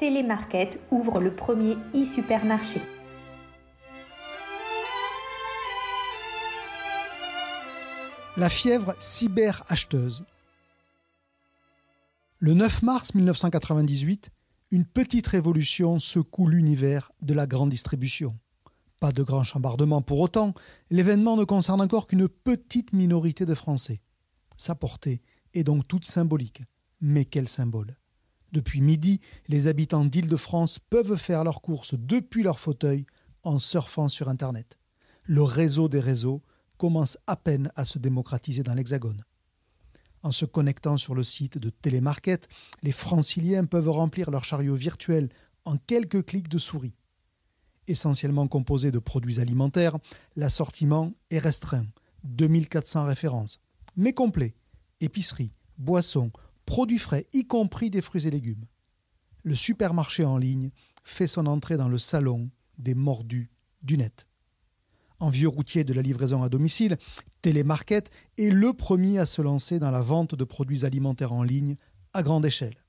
Télémarket ouvre le premier e-supermarché. La fièvre cyber-acheteuse. Le 9 mars 1998, une petite révolution secoue l'univers de la grande distribution. Pas de grand chambardement pour autant, l'événement ne concerne encore qu'une petite minorité de Français. Sa portée est donc toute symbolique. Mais quel symbole? Depuis midi, les habitants d'Île-de-France peuvent faire leurs courses depuis leur fauteuil en surfant sur Internet. Le réseau des réseaux commence à peine à se démocratiser dans l'Hexagone. En se connectant sur le site de Télémarket, les franciliens peuvent remplir leur chariot virtuel en quelques clics de souris. Essentiellement composé de produits alimentaires, l'assortiment est restreint, 2400 références, mais complet. Épicerie, boissons, produits frais, y compris des fruits et légumes. Le supermarché en ligne fait son entrée dans le salon des mordus du net en vieux routier de la livraison à domicile, Télémarket est le premier à se lancer dans la vente de produits alimentaires en ligne à grande échelle.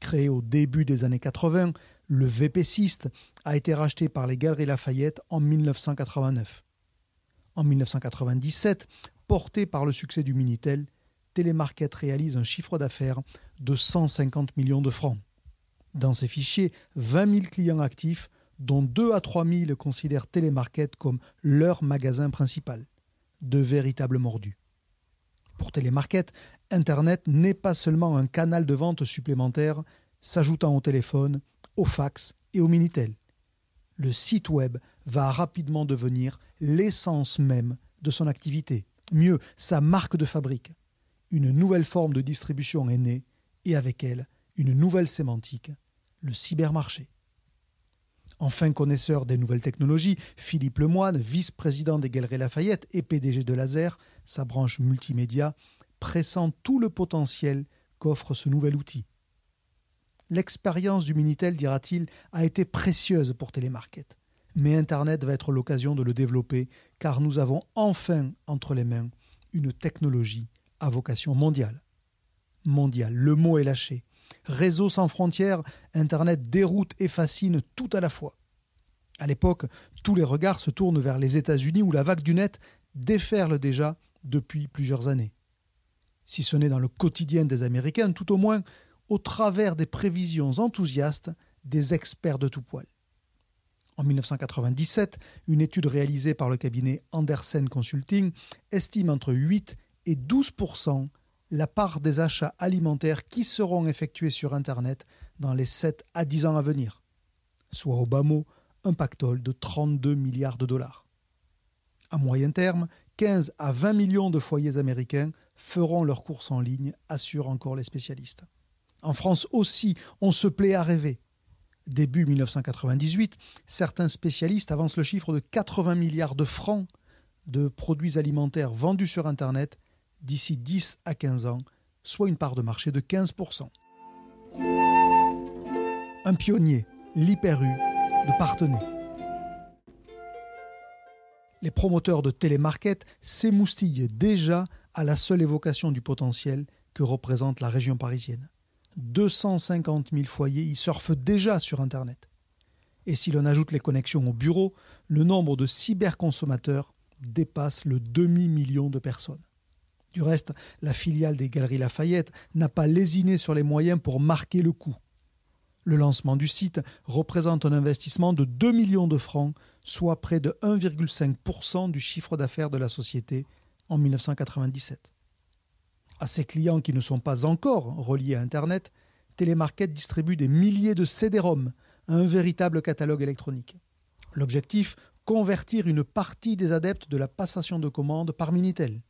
Créé au début des années 80, le VPCiste a été racheté par les Galeries Lafayette en 1989. En 1997, porté par le succès du Minitel, Télémarket réalise un chiffre d'affaires de 150 millions de francs. Dans ses fichiers, 20 000 clients actifs dont 2 à 3 000 considèrent Télémarket comme leur magasin principal. De véritables mordus. Pour Télémarket, Internet n'est pas seulement un canal de vente supplémentaire s'ajoutant au téléphone, au fax et au Minitel. Le site web va rapidement devenir l'essence même de son activité. Mieux, sa marque de fabrique. Une nouvelle forme de distribution est née et avec elle, une nouvelle sémantique, le cybermarché. Enfin connaisseur des nouvelles technologies, Philippe Lemoine, vice-président des Galeries Lafayette et PDG de Laser, sa branche multimédia, pressent tout le potentiel qu'offre ce nouvel outil. L'expérience du Minitel, dira-t-il, a été précieuse pour Télémarket. Mais Internet va être l'occasion de le développer car nous avons enfin entre les mains une technologie à vocation mondiale. Mondiale, le mot est lâché. Réseau sans frontières, Internet déroute et fascine tout à la fois. À l'époque, tous les regards se tournent vers les États-Unis où la vague du net déferle déjà depuis plusieurs années. Si ce n'est dans le quotidien des Américains, tout au moins au travers des prévisions enthousiastes des experts de tout poil. En 1997, une étude réalisée par le cabinet Andersen Consulting estime entre 8 et 12% la part des achats alimentaires qui seront effectués sur Internet dans les 7 à 10 ans à venir, soit au bas mot un pactole de 32 milliards de dollars. À moyen terme, 15 à 20 millions de foyers américains feront leurs courses en ligne, assurent encore les spécialistes. En France aussi, on se plaît à rêver. Début 1998, certains spécialistes avancent le chiffre de 80 milliards de francs de produits alimentaires vendus sur Internet d'ici 10 à 15 ans, soit une part de marché de 15%. Un pionnier, l'Hyper-U, de Partenay. Les promoteurs de télémarket s'émoustillent déjà à la seule évocation du potentiel que représente la région parisienne. 250 000 foyers y surfent déjà sur Internet. Et si l'on ajoute les connexions au bureau, le nombre de cyberconsommateurs dépasse le demi-million de personnes. Du reste, la filiale des Galeries Lafayette n'a pas lésiné sur les moyens pour marquer le coup. Le lancement du site représente un investissement de 2 millions de francs, soit près de 1,5% du chiffre d'affaires de la société en 1997. À ses clients qui ne sont pas encore reliés à Internet, Télémarket distribue des milliers de CD-ROM, un véritable catalogue électronique. L'objectif Convertir une partie des adeptes de la passation de commandes par Minitel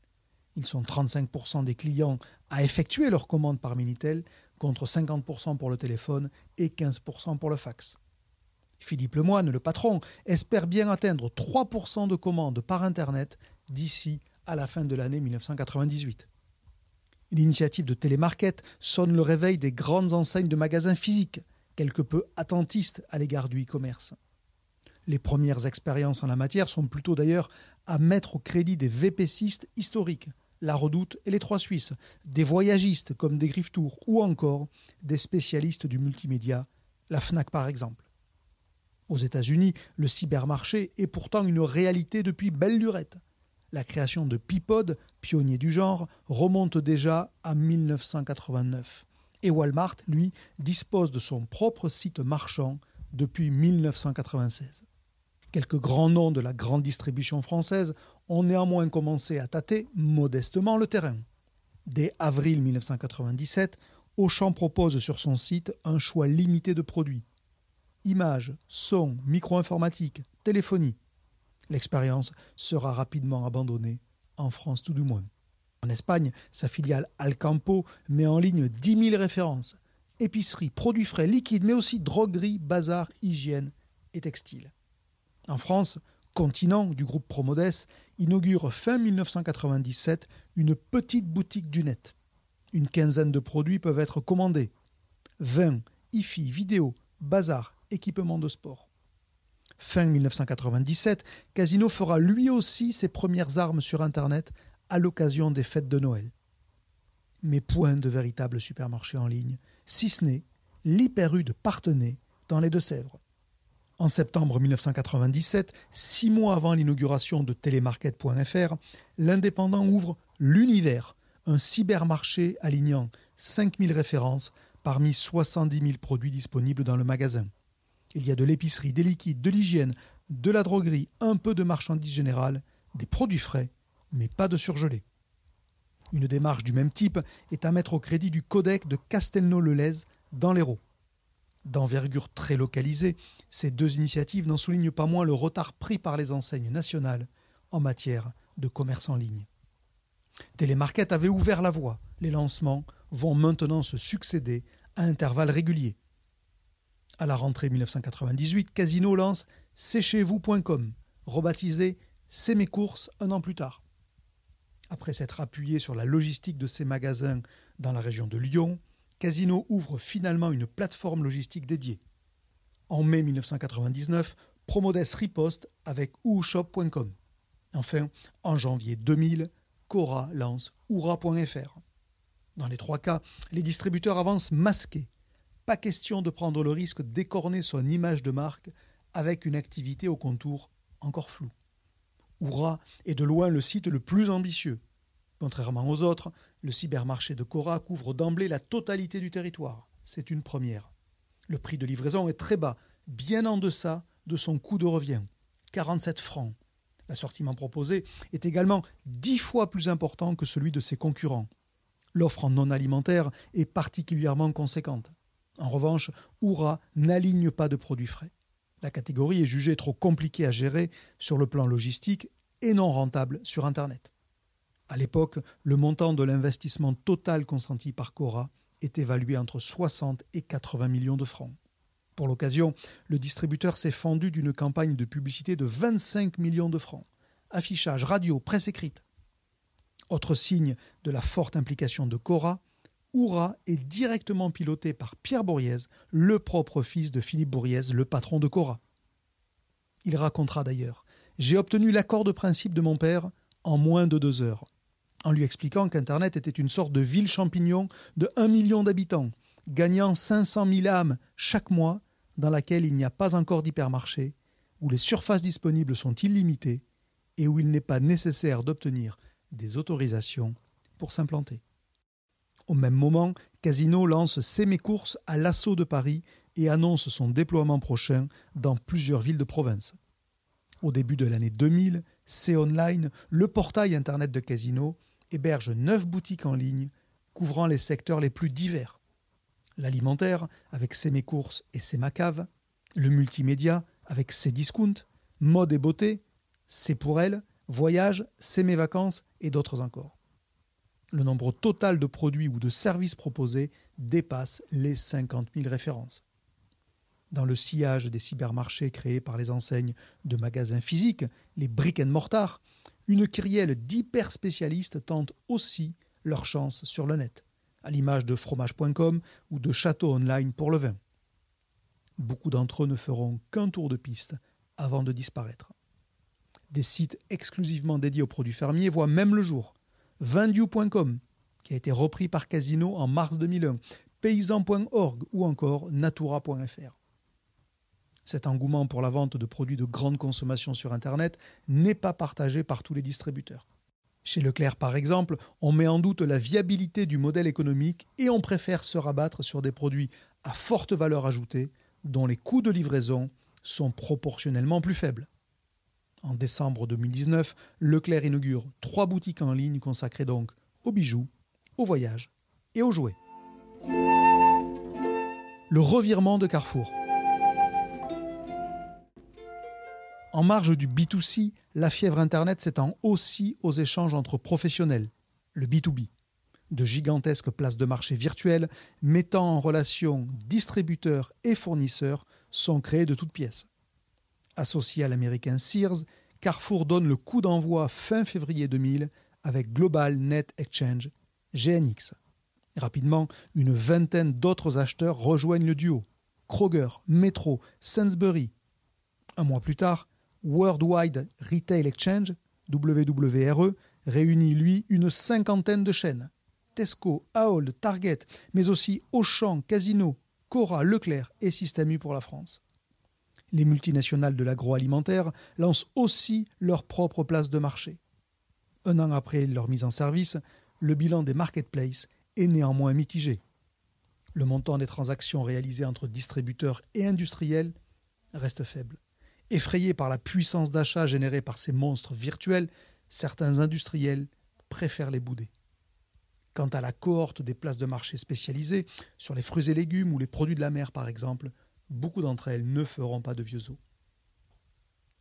Ils sont 35% des clients à effectuer leurs commandes par Minitel, contre 50% pour le téléphone et 15% pour le fax. Philippe Lemoine, le patron, espère bien atteindre 3% de commandes par Internet d'ici à la fin de l'année 1998. L'initiative de Télémarket sonne le réveil des grandes enseignes de magasins physiques, quelque peu attentistes à l'égard du e-commerce. Les premières expériences en la matière sont plutôt d'ailleurs à mettre au crédit des VPCistes historiques, la Redoute et les Trois Suisses, des voyagistes comme des Griffes Tours ou encore des spécialistes du multimédia, la FNAC par exemple. Aux États-Unis, le cybermarché est pourtant une réalité depuis belle lurette. La création de Peapod, pionnier du genre, remonte déjà à 1989. Et Walmart, lui, dispose de son propre site marchand depuis 1996. Quelques grands noms de la grande distribution française ont néanmoins commencé à tâter modestement le terrain. Dès avril 1997, Auchan propose sur son site un choix limité de produits. Images, son, micro-informatique, téléphonie. L'expérience sera rapidement abandonnée, en France tout du moins. En Espagne, sa filiale Alcampo met en ligne 10 000 références. Épicerie, produits frais, liquides, mais aussi droguerie, bazar, hygiène et textile. En France, Continent du groupe Promodes inaugure fin 1997 une petite boutique du. Une quinzaine de produits peuvent être commandés. Vin, IFI, vidéo, bazar, équipement de sport. Fin 1997, Casino fera lui aussi ses premières armes sur Internet à l'occasion des fêtes de Noël. Mais point de véritable supermarché en ligne, si ce n'est l'hyper de Partenay dans les Deux-Sèvres. En septembre 1997, six mois avant l'inauguration de télémarket.fr, l'indépendant ouvre l'Univers, un cybermarché alignant 5000 références parmi 70 000 produits disponibles dans le magasin. Il y a de l'épicerie, des liquides, de l'hygiène, de la droguerie, un peu de marchandises générales, des produits frais, mais pas de surgelés. Une démarche du même type est à mettre au crédit du codec de Castelnau-le-Lez dans l'Hérault. D'envergure très localisée, ces deux initiatives n'en soulignent pas moins le retard pris par les enseignes nationales en matière de commerce en ligne. Télémarket avait ouvert la voie. Les lancements vont maintenant se succéder à intervalles réguliers. À la rentrée 1998, Casino lance c'est-chez-vous.com, rebaptisé C'est mes courses un an plus tard. Après s'être appuyé sur la logistique de ses magasins dans la région de Lyon, Casino ouvre finalement une plateforme logistique dédiée. En mai 1999, Promodes riposte avec oushop.com. Enfin, en janvier 2000, Cora lance oura.fr. Dans les trois cas, les distributeurs avancent masqués. Pas question de prendre le risque d'écorner son image de marque avec une activité au contour encore flou. Oura est de loin le site le plus ambitieux. Contrairement aux autres, le cybermarché de Cora couvre d'emblée la totalité du territoire. C'est une première. Le prix de livraison est très bas, bien en deçà de son coût de revient, 47 francs. L'assortiment proposé est également dix fois plus important que celui de ses concurrents. L'offre en non alimentaire est particulièrement conséquente. En revanche, Oura n'aligne pas de produits frais. La catégorie est jugée trop compliquée à gérer sur le plan logistique et non rentable sur Internet. À l'époque, le montant de l'investissement total consenti par Cora est évalué entre 60 et 80 millions de francs. Pour l'occasion, le distributeur s'est fendu d'une campagne de publicité de 25 millions de francs. Affichage, radio, presse écrite. Autre signe de la forte implication de Cora, Oura est directement piloté par Pierre Bourriez, le propre fils de Philippe Bourriez, le patron de Cora. Il racontera d'ailleurs J'ai obtenu l'accord de principe de mon père en moins de deux heures en lui expliquant qu'Internet était une sorte de ville champignon de 1 million d'habitants, gagnant 500 000 âmes chaque mois, dans laquelle il n'y a pas encore d'hypermarché, où les surfaces disponibles sont illimitées et où il n'est pas nécessaire d'obtenir des autorisations pour s'implanter. Au même moment, Casino lance C'est mes courses à l'assaut de Paris et annonce son déploiement prochain dans plusieurs villes de province. Au début de l'année 2000, C'est Online, le portail Internet de Casino, héberge neuf boutiques en ligne couvrant les secteurs les plus divers. L'alimentaire avec ses courses et ses Cave, le multimédia avec ses discounts, mode et beauté, c'est pour elle, voyage, c'est mes vacances et d'autres encore. Le nombre total de produits ou de services proposés dépasse les 50 000 références. Dans le sillage des cybermarchés créés par les enseignes de magasins physiques, les brick and mortar, une kyrielle d'hyper spécialistes tentent aussi leur chance sur le net, à l'image de fromage.com ou de Château Online pour le vin. Beaucoup d'entre eux ne feront qu'un tour de piste avant de disparaître. Des sites exclusivement dédiés aux produits fermiers voient même le jour. Vendu.com, qui a été repris par Casino en mars 2001, paysan.org ou encore natura.fr. Cet engouement pour la vente de produits de grande consommation sur Internet n'est pas partagé par tous les distributeurs. Chez Leclerc, par exemple, on met en doute la viabilité du modèle économique et on préfère se rabattre sur des produits à forte valeur ajoutée dont les coûts de livraison sont proportionnellement plus faibles. En décembre 2019, Leclerc inaugure trois boutiques en ligne consacrées donc aux bijoux, aux voyages et aux jouets. Le revirement de Carrefour. En marge du B2C, la fièvre Internet s'étend aussi aux échanges entre professionnels, le B2B. De gigantesques places de marché virtuelles mettant en relation distributeurs et fournisseurs sont créées de toutes pièces. Associé à l'américain Sears, Carrefour donne le coup d'envoi fin février 2000 avec Global Net Exchange, GNX. Rapidement, une vingtaine d'autres acheteurs rejoignent le duo. Kroger, Metro, Sainsbury. Un mois plus tard, Worldwide Retail Exchange, WWRE, réunit lui une cinquantaine de chaînes. Tesco, Ahold, Target, mais aussi Auchan, Casino, Cora, Leclerc et Système U pour la France. Les multinationales de l'agroalimentaire lancent aussi leur propre place de marché. Un an après leur mise en service, le bilan des marketplaces est néanmoins mitigé. Le montant des transactions réalisées entre distributeurs et industriels reste faible. Effrayés par la puissance d'achat générée par ces monstres virtuels, certains industriels préfèrent les bouder. Quant à la cohorte des places de marché spécialisées, sur les fruits et légumes ou les produits de la mer par exemple, beaucoup d'entre elles ne feront pas de vieux os.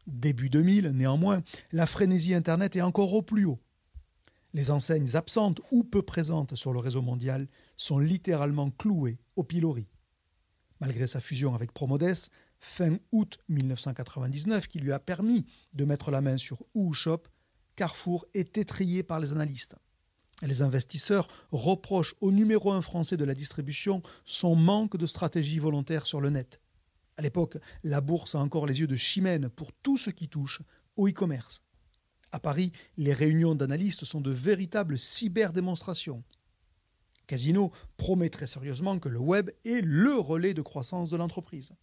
Début 2000, néanmoins, la frénésie Internet est encore au plus haut. Les enseignes absentes ou peu présentes sur le réseau mondial sont littéralement clouées au pilori. Malgré sa fusion avec Promodes, fin août 1999, qui lui a permis de mettre la main sur Shop, Carrefour est étrié par les analystes. Les investisseurs reprochent au numéro un français de la distribution son manque de stratégie volontaire sur le net. À l'époque, la bourse a encore les yeux de chimène pour tout ce qui touche au e-commerce. À Paris, les réunions d'analystes sont de véritables cyberdémonstrations. Casino promet très sérieusement que le web est le relais de croissance de l'entreprise.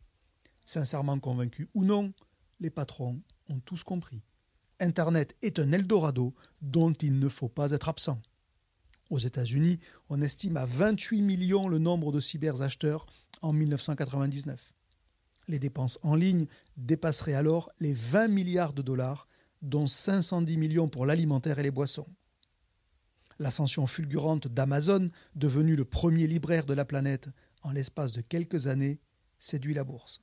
Sincèrement convaincus ou non, les patrons ont tous compris. Internet est un Eldorado dont il ne faut pas être absent. Aux États-Unis, on estime à 28 millions le nombre de cyberacheteurs en 1999. Les dépenses en ligne dépasseraient alors les 20 milliards de dollars, dont 510 millions pour l'alimentaire et les boissons. L'ascension fulgurante d'Amazon, devenu le premier libraire de la planète en l'espace de quelques années, séduit la bourse.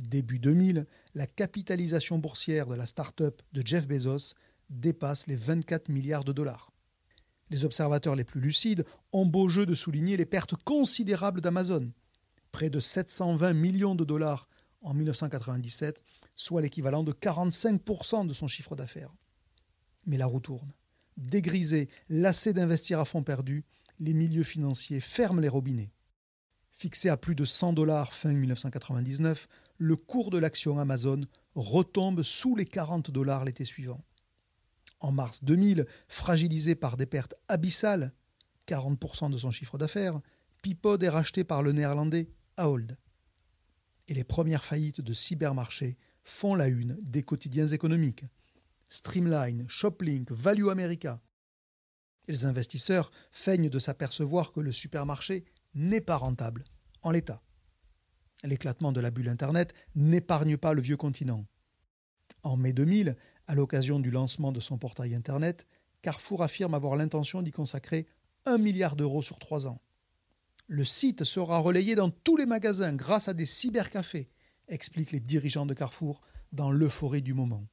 Début 2000, la capitalisation boursière de la start-up de Jeff Bezos dépasse les 24 milliards de dollars. Les observateurs les plus lucides ont beau jeu de souligner les pertes considérables d'Amazon, près de 720 millions de dollars en 1997, soit l'équivalent de 45% de son chiffre d'affaires. Mais la roue tourne. Dégrisés, lassés d'investir à fond perdu, les milieux financiers ferment les robinets. Fixé à plus de 100 dollars fin 1999, le cours de l'action Amazon retombe sous les 40 dollars l'été suivant. En mars 2000, fragilisé par des pertes abyssales, 40% de son chiffre d'affaires, Pipod est racheté par le néerlandais Ahold. Et les premières faillites de cybermarchés font la une des quotidiens économiques. Streamline, Shoplink, Value America. les investisseurs feignent de s'apercevoir que le supermarché n'est pas rentable en l'état. L'éclatement de la bulle Internet n'épargne pas le vieux continent. En mai 2000, à l'occasion du lancement de son portail Internet, Carrefour affirme avoir l'intention d'y consacrer un milliard d'euros sur trois ans. Le site sera relayé dans tous les magasins grâce à des cybercafés, expliquent les dirigeants de Carrefour dans l'euphorie du moment.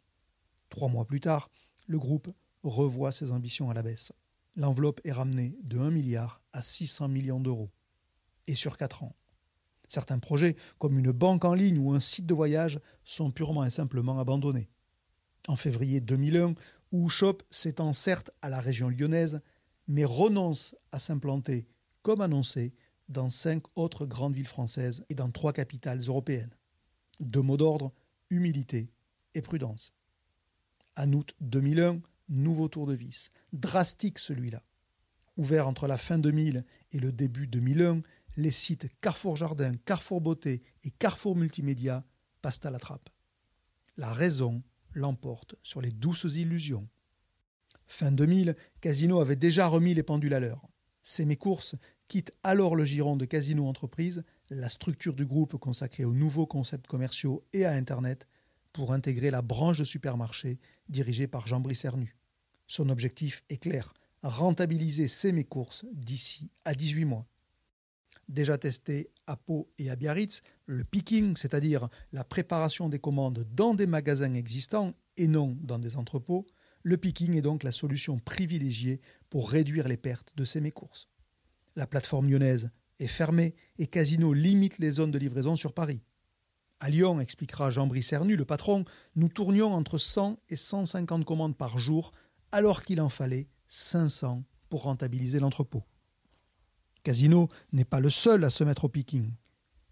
Trois mois plus tard, le groupe revoit ses ambitions à la baisse. L'enveloppe est ramenée de 1 milliard à 600 millions d'euros. Et sur 4 ans. Certains projets, comme une banque en ligne ou un site de voyage, sont purement et simplement abandonnés. En février 2001, Shop s'étend certes à la région lyonnaise, mais renonce à s'implanter, comme annoncé, dans cinq autres grandes villes françaises et dans trois capitales européennes. Deux mots d'ordre, humilité et prudence. En août 2001, nouveau tour de vis. Drastique celui-là. Ouvert entre la fin 2000 et le début 2001, les sites Carrefour Jardin, Carrefour Beauté et Carrefour Multimédia passent à la trappe. La raison l'emporte sur les douces illusions. Fin 2000, Casino avait déjà remis les pendules à l'heure. C'est mes courses quitte alors le giron de Casino Entreprise, la structure du groupe consacrée aux nouveaux concepts commerciaux et à Internet, pour intégrer la branche de supermarché dirigée par Jean-Brice Cernu. Son objectif est clair rentabiliser ses mes courses d'ici à 18 mois. Déjà testé à Pau et à Biarritz, le picking, c'est-à-dire la préparation des commandes dans des magasins existants et non dans des entrepôts, le picking est donc la solution privilégiée pour réduire les pertes de ces mes courses. La plateforme lyonnaise est fermée et Casino limite les zones de livraison sur Paris. À Lyon, expliquera Jean-Brice Cernu, le patron, nous tournions entre 100 et 150 commandes par jour, alors qu'il en fallait 500 pour rentabiliser l'entrepôt. Casino n'est pas le seul à se mettre au picking.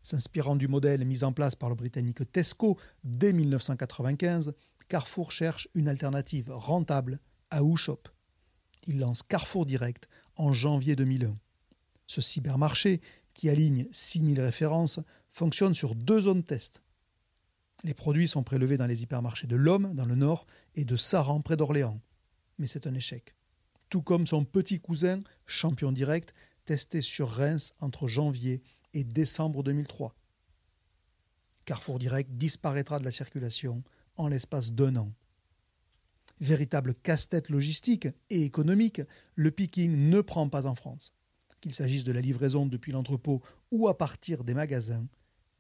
S'inspirant du modèle mis en place par le britannique Tesco dès 1995, Carrefour cherche une alternative rentable à Shop. Il lance Carrefour Direct en janvier 2001. Ce cybermarché, qui aligne 6000 références, fonctionne sur deux zones test. Les produits sont prélevés dans les hypermarchés de l'Homme, dans le nord, et de Saran, près d'Orléans. Mais c'est un échec. Tout comme son petit cousin, champion direct, testé sur Reims entre janvier et décembre 2003. Carrefour Direct disparaîtra de la circulation en l'espace d'un an. Véritable casse-tête logistique et économique, le picking ne prend pas en France qu'il s'agisse de la livraison depuis l'entrepôt ou à partir des magasins,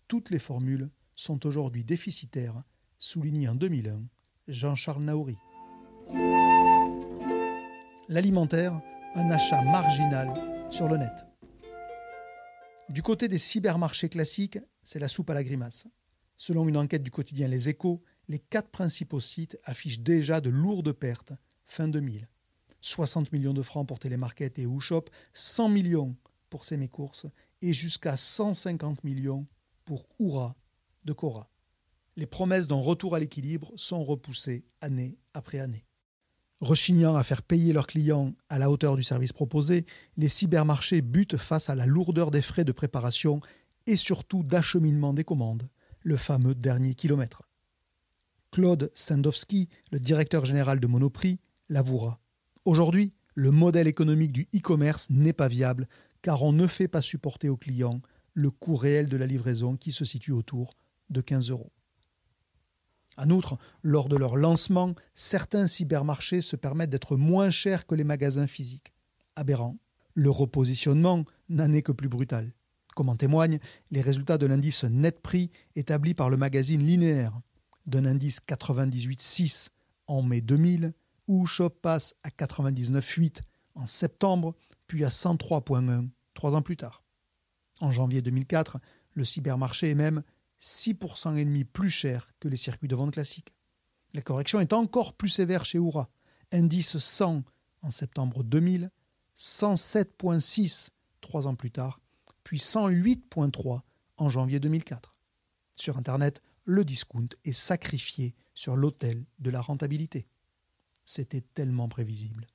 toutes les formules sont aujourd'hui déficitaires, souligné en 2001 Jean-Charles Naouri. L'alimentaire, un achat marginal sur le net. Du côté des cybermarchés classiques, c'est la soupe à la grimace. Selon une enquête du quotidien Les Échos, les quatre principaux sites affichent déjà de lourdes pertes fin 2000. 60 millions de francs pour Télémarket et Shop, 100 millions pour Courses et jusqu'à 150 millions pour Oura de Cora. Les promesses d'un retour à l'équilibre sont repoussées année après année. Rechignant à faire payer leurs clients à la hauteur du service proposé, les cybermarchés butent face à la lourdeur des frais de préparation et surtout d'acheminement des commandes, le fameux dernier kilomètre. Claude Sandowski, le directeur général de Monoprix, l'avouera. Aujourd'hui, le modèle économique du e-commerce n'est pas viable car on ne fait pas supporter aux clients le coût réel de la livraison qui se situe autour de 15 euros. En outre, lors de leur lancement, certains cybermarchés se permettent d'être moins chers que les magasins physiques. Aberrant. Le repositionnement n'en est que plus brutal. Comme en témoignent les résultats de l'indice net prix établi par le magazine Linéaire. D'un indice 98,6 en mai 2000 où Shop passe à 99,8 en septembre, puis à 103,1 trois ans plus tard. En janvier 2004, le cybermarché est même 6% et demi plus cher que les circuits de vente classiques. La correction est encore plus sévère chez Oura. Indice 100 en septembre 2000, 107,6 trois ans plus tard, puis 108,3 en janvier 2004. Sur Internet, le discount est sacrifié sur l'autel de la rentabilité. C'était tellement prévisible.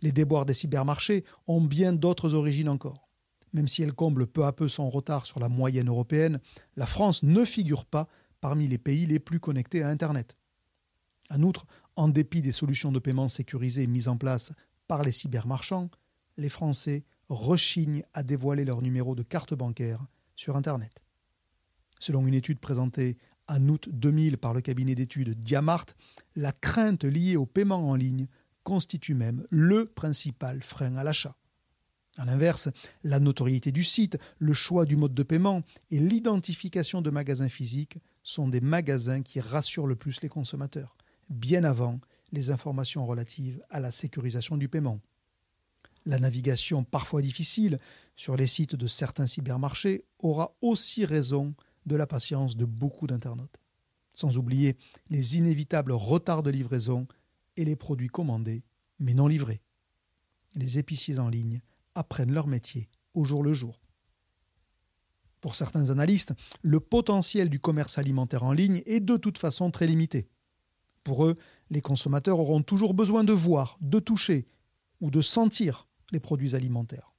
Les déboires des cybermarchés ont bien d'autres origines encore. Même si elle comble peu à peu son retard sur la moyenne européenne, la France ne figure pas parmi les pays les plus connectés à Internet. En outre, en dépit des solutions de paiement sécurisées mises en place par les cybermarchands, les Français rechignent à dévoiler leur numéro de carte bancaire sur Internet. Selon une étude présentée en août 2000 par le cabinet d'études Diamart, la crainte liée au paiement en ligne constitue même le principal frein à l'achat. A l'inverse, la notoriété du site, le choix du mode de paiement et l'identification de magasins physiques sont des magasins qui rassurent le plus les consommateurs, bien avant les informations relatives à la sécurisation du paiement. La navigation parfois difficile sur les sites de certains cybermarchés aura aussi raison de la patience de beaucoup d'internautes. Sans oublier les inévitables retards de livraison et les produits commandés mais non livrés. Les épiciers en ligne apprennent leur métier au jour le jour. Pour certains analystes, le potentiel du commerce alimentaire en ligne est de toute façon très limité. Pour eux, les consommateurs auront toujours besoin de voir, de toucher ou de sentir les produits alimentaires.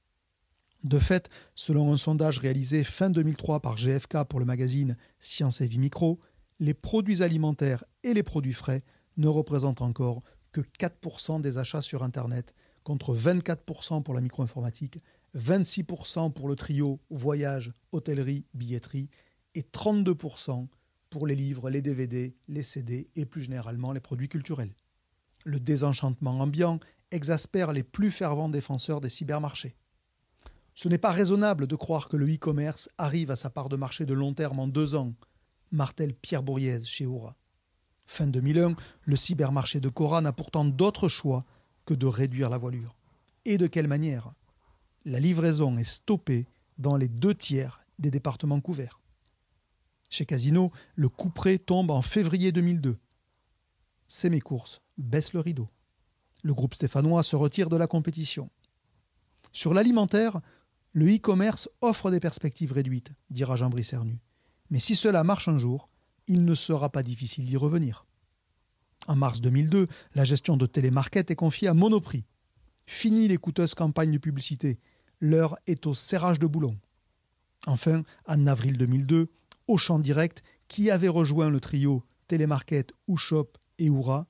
De fait, selon un sondage réalisé fin 2003 par GFK pour le magazine Science et Vie Micro, les produits alimentaires et les produits frais ne représentent encore que 4% des achats sur Internet, contre 24% pour la micro-informatique, 26% pour le trio voyage, hôtellerie, billetterie et 32% pour les livres, les DVD, les CD et plus généralement les produits culturels. Le désenchantement ambiant exaspère les plus fervents défenseurs des cybermarchés. Ce n'est pas raisonnable de croire que le e-commerce arrive à sa part de marché de long terme en deux ans, martèle Pierre Bourriez chez Oura. Fin 2001, le cybermarché de Cora n'a pourtant d'autre choix que de réduire la voilure. Et de quelle manière La livraison est stoppée dans les deux tiers des départements couverts. Chez Casino, le couperet tombe en février 2002. C'est mes courses baisse le rideau. Le groupe stéphanois se retire de la compétition. Sur l'alimentaire, le e-commerce offre des perspectives réduites, dira Jean Brissernu. Mais si cela marche un jour, il ne sera pas difficile d'y revenir. En mars 2002, la gestion de Télémarket est confiée à Monoprix. Fini les coûteuses campagnes de publicité. L'heure est au serrage de boulon. Enfin, en avril 2002, Auchan Direct, qui avait rejoint le trio Télémarket, Oushop et Oura,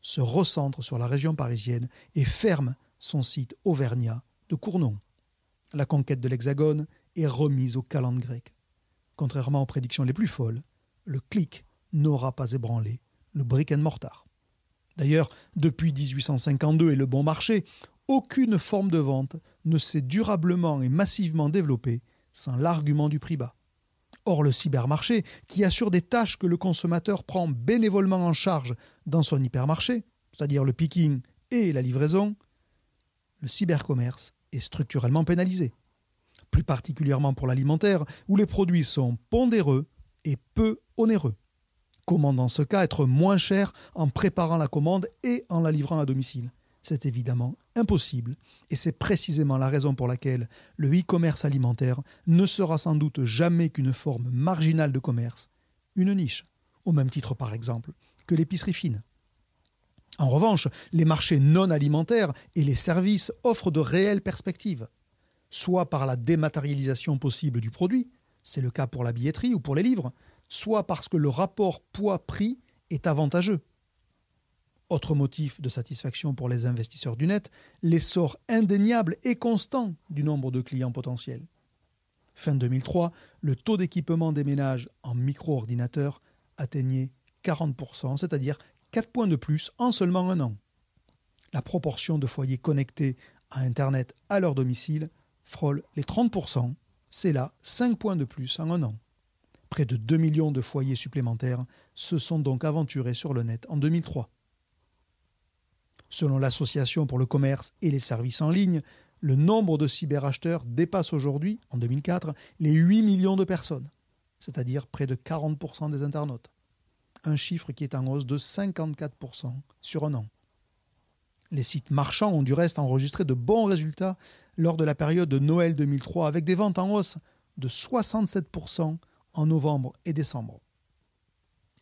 se recentre sur la région parisienne et ferme son site auvergnat de Cournon. La conquête de l'Hexagone est remise au calendrier grec. Contrairement aux prédictions les plus folles, le clic n'aura pas ébranlé le brick and mortar. D'ailleurs, depuis 1852 et le bon marché, aucune forme de vente ne s'est durablement et massivement développée sans l'argument du prix bas. Or, le cybermarché, qui assure des tâches que le consommateur prend bénévolement en charge dans son hypermarché, c'est-à-dire le picking et la livraison, le cybercommerce est structurellement pénalisé. Plus particulièrement pour l'alimentaire, où les produits sont pondéreux et peu onéreux. Comment dans ce cas être moins cher en préparant la commande et en la livrant à domicile C'est évidemment impossible et c'est précisément la raison pour laquelle le e-commerce alimentaire ne sera sans doute jamais qu'une forme marginale de commerce, une niche, au même titre par exemple que l'épicerie fine. En revanche, les marchés non alimentaires et les services offrent de réelles perspectives, soit par la dématérialisation possible du produit, c'est le cas pour la billetterie ou pour les livres, soit parce que le rapport poids-prix est avantageux. Autre motif de satisfaction pour les investisseurs du net, l'essor indéniable et constant du nombre de clients potentiels. Fin 2003, le taux d'équipement des ménages en micro-ordinateurs atteignait 40%, c'est-à-dire 4 points de plus en seulement un an. La proportion de foyers connectés à Internet à leur domicile frôle les 30%, c'est là 5 points de plus en un an. Près de 2 millions de foyers supplémentaires se sont donc aventurés sur le net en 2003. Selon l'Association pour le commerce et les services en ligne, le nombre de cyberacheteurs dépasse aujourd'hui, en 2004, les 8 millions de personnes, c'est-à-dire près de 40% des internautes. Un chiffre qui est en hausse de 54% sur un an. Les sites marchands ont du reste enregistré de bons résultats lors de la période de Noël 2003 avec des ventes en hausse de 67% en novembre et décembre.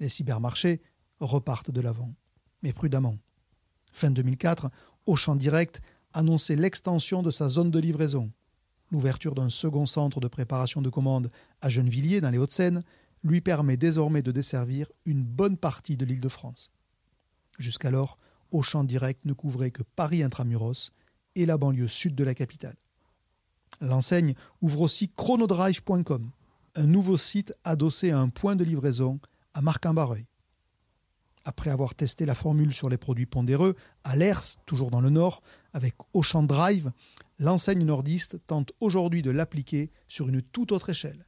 Les cybermarchés repartent de l'avant, mais prudemment. Fin 2004, Auchan Direct annonçait l'extension de sa zone de livraison. L'ouverture d'un second centre de préparation de commandes à Gennevilliers, dans les Hauts-de-Seine, lui permet désormais de desservir une bonne partie de l'île de France. Jusqu'alors, Auchan Direct ne couvrait que Paris intramuros et la banlieue sud de la capitale. L'enseigne ouvre aussi chronodrive.com, un nouveau site adossé à un point de livraison à Marc-en-Barreuil. Après avoir testé la formule sur les produits pondéreux à l'ERS, toujours dans le Nord, avec Auchan Drive, l'enseigne nordiste tente aujourd'hui de l'appliquer sur une toute autre échelle.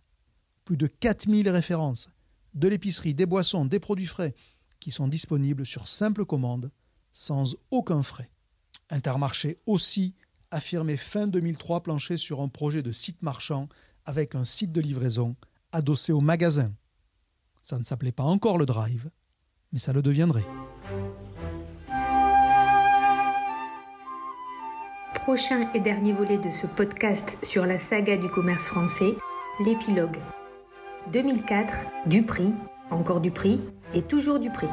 Plus de 4000 références, de l'épicerie, des boissons, des produits frais, qui sont disponibles sur simple commande, sans aucun frais. Intermarché aussi affirmait fin 2003 plancher sur un projet de site marchand avec un site de livraison adossé au magasin. Ça ne s'appelait pas encore le Drive, mais ça le deviendrait. Prochain et dernier volet de ce podcast sur la saga du commerce français, l'épilogue. 2004, du prix, encore du prix et toujours du prix.